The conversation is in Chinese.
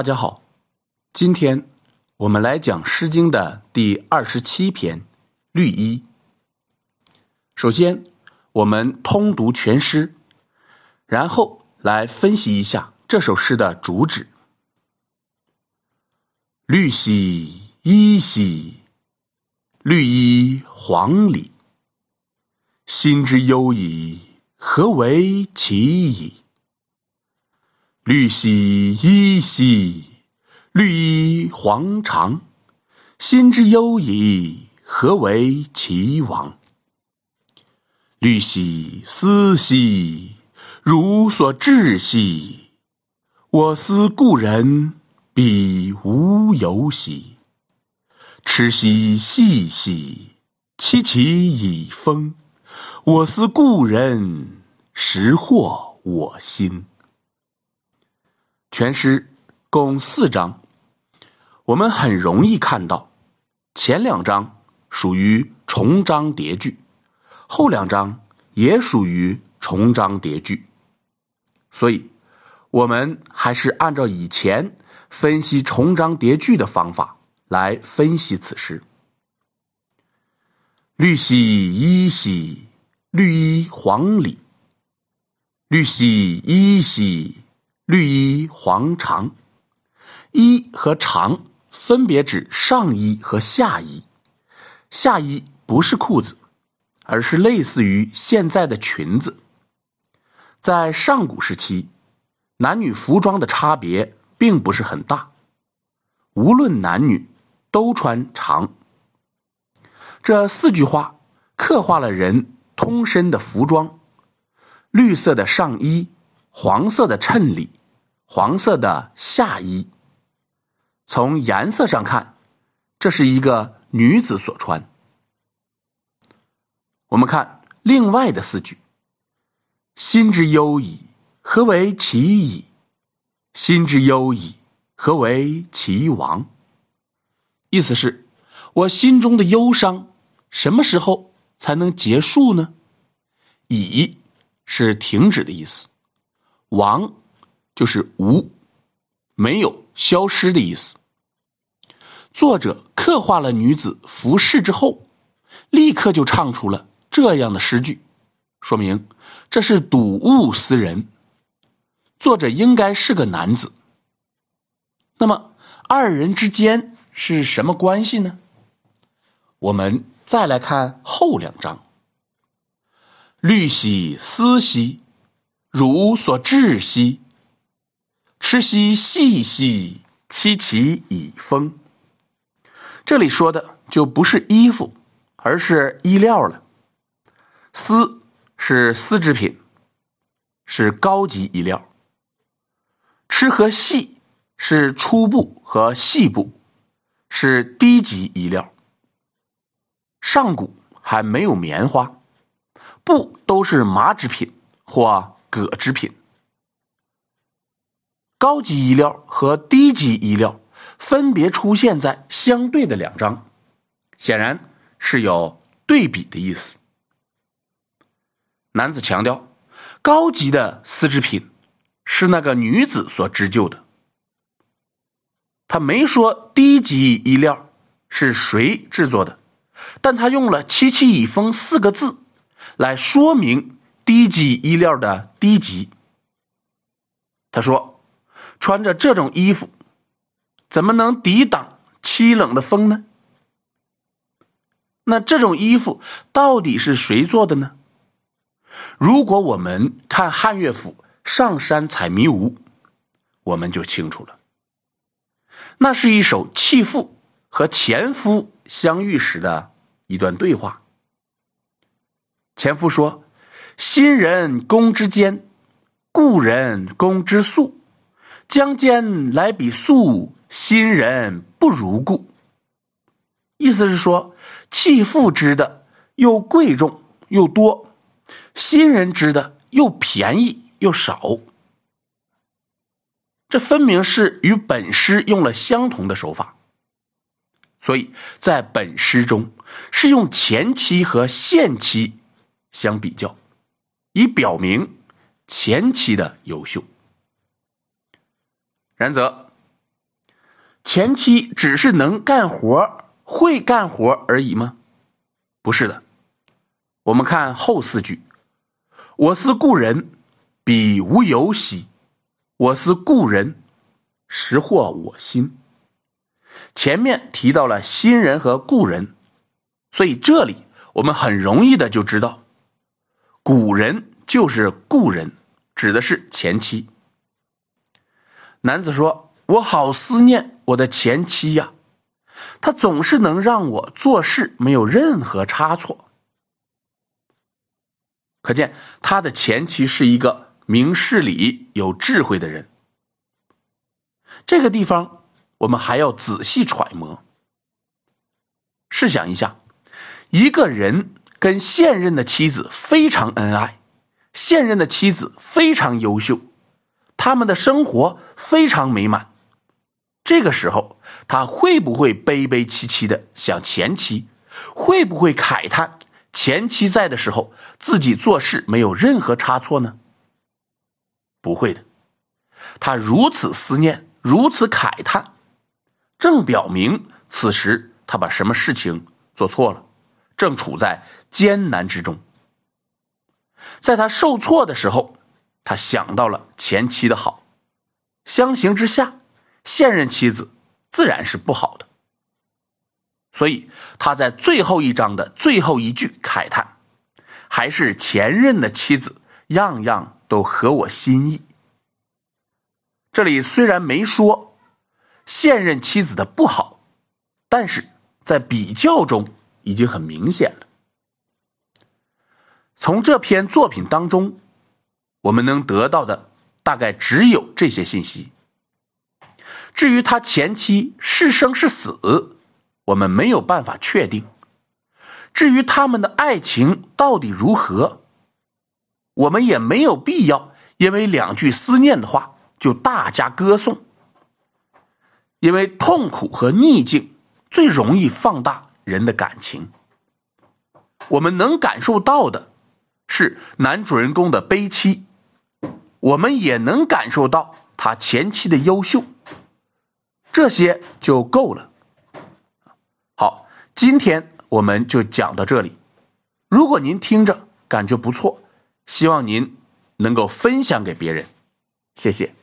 大家好，今天我们来讲《诗经》的第二十七篇《绿衣》。首先，我们通读全诗，然后来分析一下这首诗的主旨。绿兮衣兮，绿衣黄里。心之忧矣，何为其矣？绿兮衣兮，绿衣黄裳。心之忧矣，何为其亡？绿兮思兮，汝所至兮。我思故人，彼无由兮。痴兮细兮，凄其以风。我思故人，实获我心。全诗共四章，我们很容易看到，前两章属于重章叠句，后两章也属于重章叠句，所以，我们还是按照以前分析重章叠句的方法来分析此诗。绿兮衣兮，绿衣黄里。绿兮衣兮。绿衣黄长，衣和长分别指上衣和下衣。下衣不是裤子，而是类似于现在的裙子。在上古时期，男女服装的差别并不是很大，无论男女都穿长。这四句话刻画了人通身的服装：绿色的上衣，黄色的衬里。黄色的下衣，从颜色上看，这是一个女子所穿。我们看另外的四句：“心之忧矣，何为其矣？心之忧矣，何为其亡？”意思是，我心中的忧伤什么时候才能结束呢？“已”是停止的意思，“亡”。就是无，没有消失的意思。作者刻画了女子服饰之后，立刻就唱出了这样的诗句，说明这是睹物思人。作者应该是个男子。那么二人之间是什么关系呢？我们再来看后两章：虑兮思兮，汝所至兮。吃兮细兮，戚其以风。这里说的就不是衣服，而是衣料了。丝是丝织品，是高级衣料。吃和细是粗布和细布，是低级衣料。上古还没有棉花，布都是麻织品或葛织品。高级衣料和低级衣料分别出现在相对的两章，显然是有对比的意思。男子强调，高级的丝织品是那个女子所织就的，他没说低级衣料是谁制作的，但他用了“七七以风”四个字来说明低级衣料的低级。他说。穿着这种衣服，怎么能抵挡凄冷的风呢？那这种衣服到底是谁做的呢？如果我们看汉乐府《上山采迷芜》，我们就清楚了。那是一首弃妇和前夫相遇时的一段对话。前夫说：“新人宫之间，故人宫之素。”将间来比素，新人不如故。意思是说，弃妇织的又贵重又多，新人织的又便宜又少。这分明是与本诗用了相同的手法，所以在本诗中是用前期和现期相比较，以表明前期的优秀。然则，前妻只是能干活、会干活而已吗？不是的。我们看后四句：“我思故人，彼无有兮；我思故人，实获我心。”前面提到了新人和故人，所以这里我们很容易的就知道，古人就是故人，指的是前妻。男子说：“我好思念我的前妻呀，他总是能让我做事没有任何差错。”可见他的前妻是一个明事理、有智慧的人。这个地方。我们还要仔细揣摩。试想一下，一个人跟现任的妻子非常恩爱，现任的妻子非常优秀，他们的生活非常美满。这个时候，他会不会悲悲戚戚的想前妻？会不会慨叹前妻在的时候自己做事没有任何差错呢？不会的，他如此思念，如此慨叹。正表明此时他把什么事情做错了，正处在艰难之中。在他受挫的时候，他想到了前妻的好，相形之下，现任妻子自然是不好的。所以他在最后一章的最后一句慨叹：“还是前任的妻子，样样都合我心意。”这里虽然没说。现任妻子的不好，但是在比较中已经很明显了。从这篇作品当中，我们能得到的大概只有这些信息。至于他前妻是生是死，我们没有办法确定。至于他们的爱情到底如何，我们也没有必要因为两句思念的话就大加歌颂。因为痛苦和逆境最容易放大人的感情，我们能感受到的是男主人公的悲戚，我们也能感受到他前期的优秀，这些就够了。好，今天我们就讲到这里。如果您听着感觉不错，希望您能够分享给别人，谢谢。